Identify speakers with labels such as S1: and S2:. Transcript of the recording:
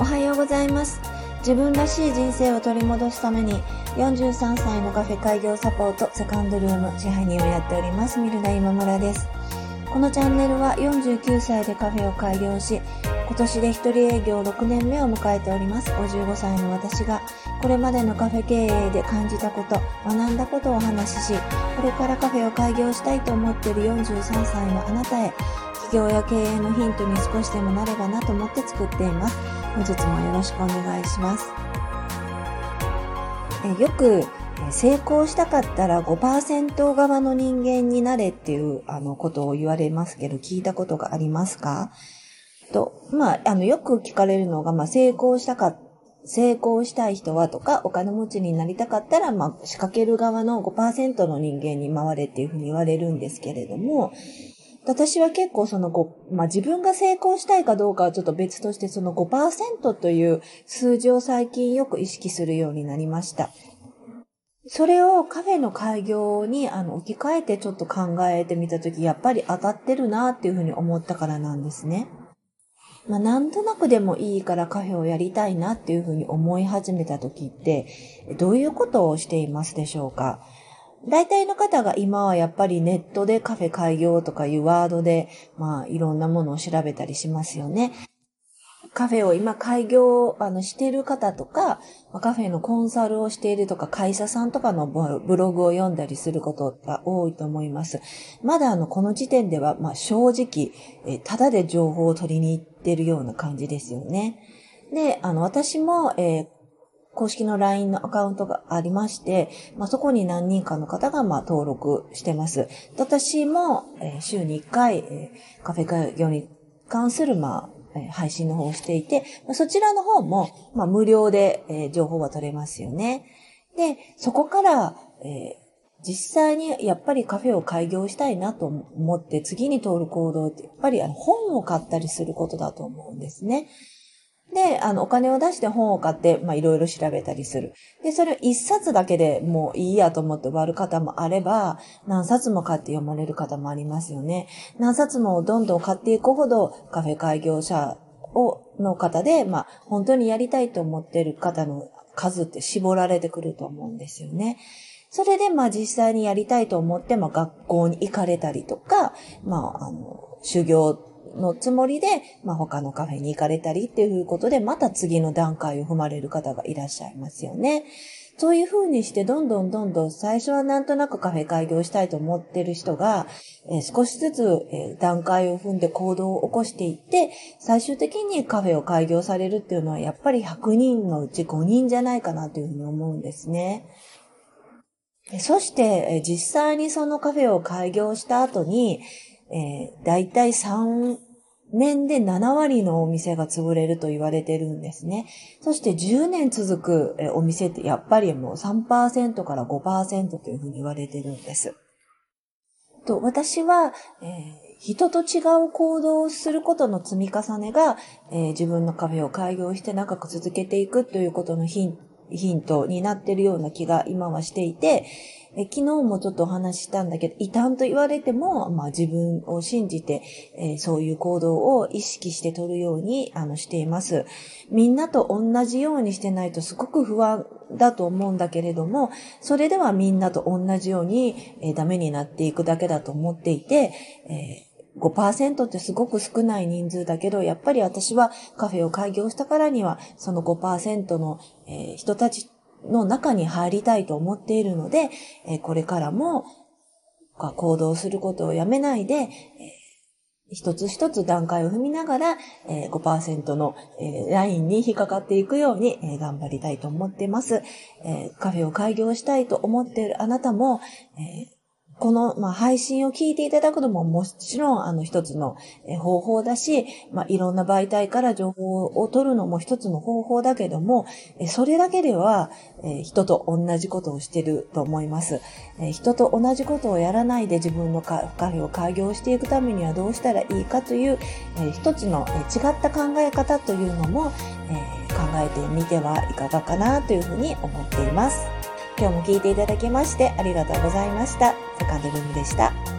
S1: おはようございます。自分らしい人生を取り戻すために43歳のカフェ開業サポートセカンドルーム支配人をやっておりますミルダ今村です。このチャンネルは49歳でカフェを開業し今年で一人営業6年目を迎えております。55歳の私がこれまでのカフェ経営で感じたこと学んだことをお話ししこれからカフェを開業したいと思っている43歳のあなたへ起業や経営のヒントに少しでもなればなと思って作っています本日もよろしくお願いします。えよく成功したかったら5%側の人間になれっていうあのことを言われますけど、聞いたことがありますか？と、まあ、あの、よく聞かれるのが、まあ、成功したか、成功したい人はとか、お金持ちになりたかったら、まあ、仕掛ける側の5%の人間に回れっていうふうに言われるんですけれども、私は結構その5、まあ、自分が成功したいかどうかはちょっと別として、その5%という数字を最近よく意識するようになりました。それをカフェの開業にあの置き換えてちょっと考えてみたとき、やっぱり当たってるなっていうふうに思ったからなんですね。まあ、なんとなくでもいいからカフェをやりたいなっていうふうに思い始めたときって、どういうことをしていますでしょうか？大体の方が今はやっぱりネットでカフェ開業とかいうワードで、まあいろんなものを調べたりしますよね。カフェを今開業あのしている方とか、カフェのコンサルをしているとか、会社さんとかのブログを読んだりすることが多いと思います。まだあの、この時点では、まあ正直、えただで情報を取りに行ってるような感じですよね。で、あの、私も、えー公式の LINE のアカウントがありまして、まあ、そこに何人かの方がま登録してます。私も、え週に1回、えカフェ開業に関するまあ配信の方をしていて、そちらの方も、ま無料で、え情報は取れますよね。で、そこから、え実際にやっぱりカフェを開業したいなと思って次に通る行動ってやっぱりあの本を買ったりすることだと思うんですね。で、あの、お金を出して本を買って、まあ、いろいろ調べたりする。で、それを一冊だけでもういいやと思って終わる方もあれば、何冊も買って読まれる方もありますよね。何冊もどんどん買っていくほど、カフェ開業者を、の方で、ま、本当にやりたいと思ってる方の数って絞られてくると思うんですよね。それで、まあ、実際にやりたいと思って、ま、学校に行かれたりとか、まあ、あの、修行のつもりで、まあ、他のカフェに行かれたりっていうことで、また次の段階を踏まれる方がいらっしゃいますよね。そういう風にして、どんどんどんどん最初はなんとなくカフェ開業したいと思ってる人が、えー、少しずつ、えー、段階を踏んで行動を起こしていって、最終的にカフェを開業されるっていうのは、やっぱり100人のうち5人じゃないかなというふうに思うんですね。そして、実際にそのカフェを開業した後に、えー、だいたい3年で7割のお店が潰れると言われてるんですね。そして10年続くお店ってやっぱりもう3%から5%というふうに言われてるんです。と私は、えー、人と違う行動をすることの積み重ねが、えー、自分のカフェを開業して長く続けていくということのヒンヒントになってるような気が今はしていて、え昨日もちょっとお話ししたんだけど、異端と言われても、まあ自分を信じて、えー、そういう行動を意識して取るように、あの、しています。みんなと同じようにしてないとすごく不安だと思うんだけれども、それではみんなと同じように、えー、ダメになっていくだけだと思っていて、えー5%ってすごく少ない人数だけど、やっぱり私はカフェを開業したからには、その5%の、え、人たちの中に入りたいと思っているので、えこれからも行動することをやめないで、え一つ一つ段階を踏みながら、え5%の、えラインに引っかかっていくように、え頑張りたいと思っています、えカフェを開業したいと思っているあなたも、この、まあ、配信を聞いていただくのももちろん、あの、一つの方法だし、まあ、いろんな媒体から情報を取るのも一つの方法だけども、それだけでは、人と同じことをしてると思います。人と同じことをやらないで自分のカフェを開業していくためにはどうしたらいいかという、一つの違った考え方というのも、考えてみてはいかがかなというふうに思っています。今日も聞いていただきましてありがとうございました。坂るみでした。